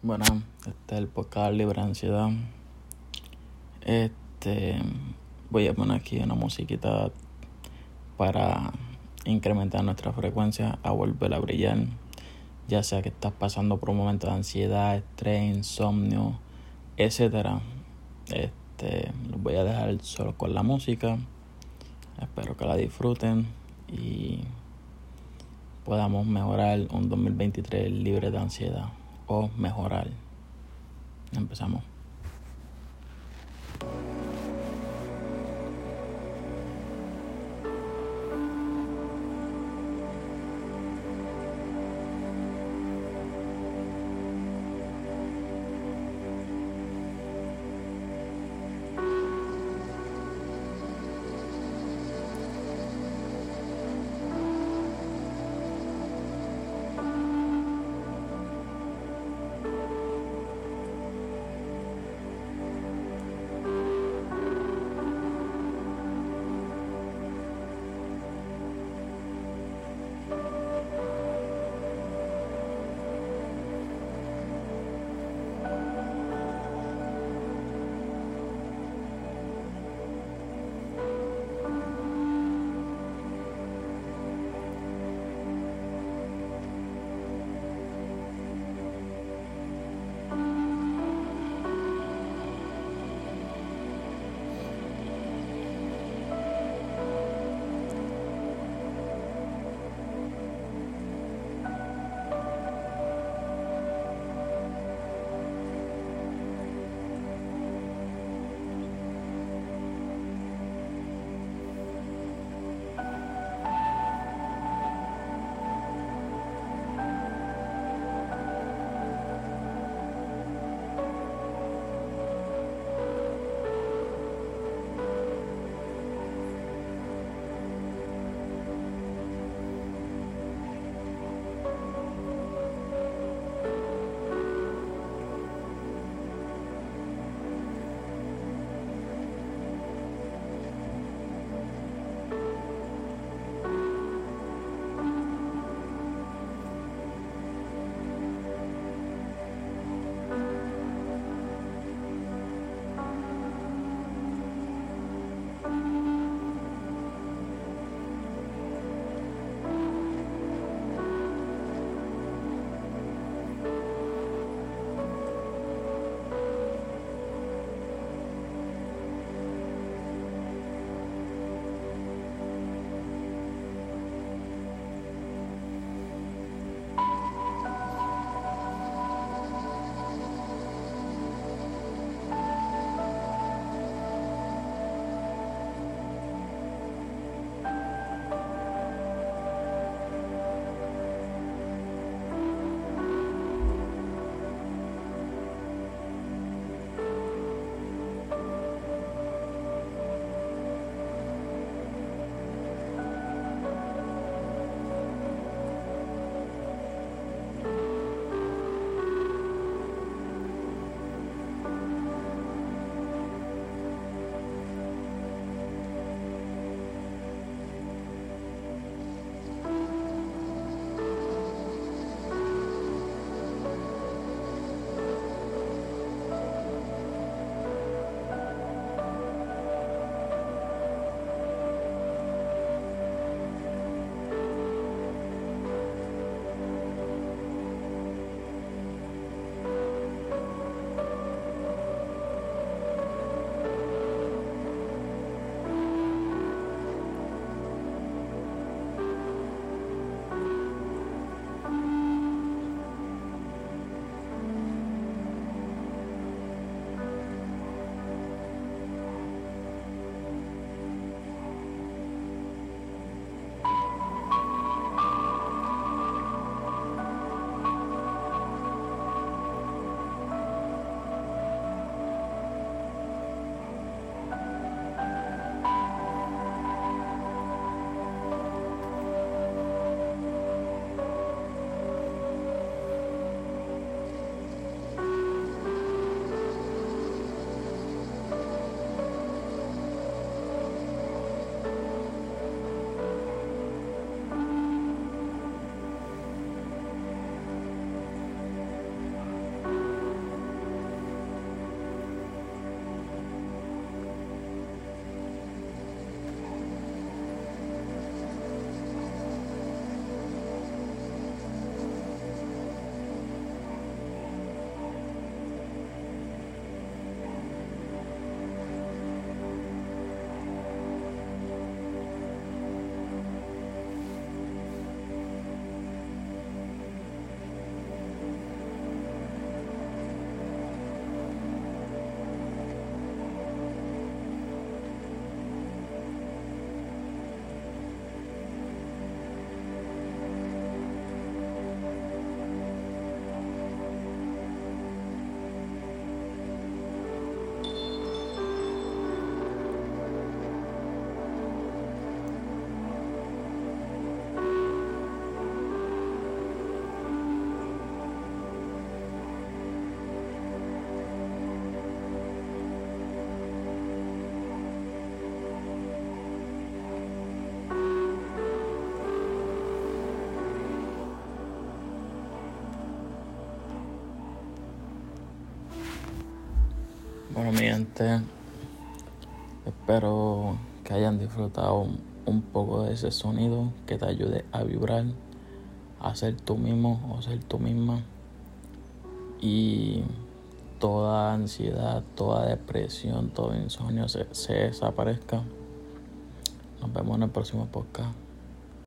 Bueno, este es el podcast Libre Ansiedad. Este, voy a poner aquí una musiquita para incrementar nuestra frecuencia a volver a brillar. Ya sea que estás pasando por un momento de ansiedad, estrés, insomnio, etcétera. Este, los voy a dejar solo con la música. Espero que la disfruten y podamos mejorar un 2023 libre de ansiedad o mejorar. Empezamos. Bueno, mi gente, espero que hayan disfrutado un poco de ese sonido que te ayude a vibrar, a ser tú mismo o ser tú misma. Y toda ansiedad, toda depresión, todo insomnio se, se desaparezca. Nos vemos en el próximo podcast.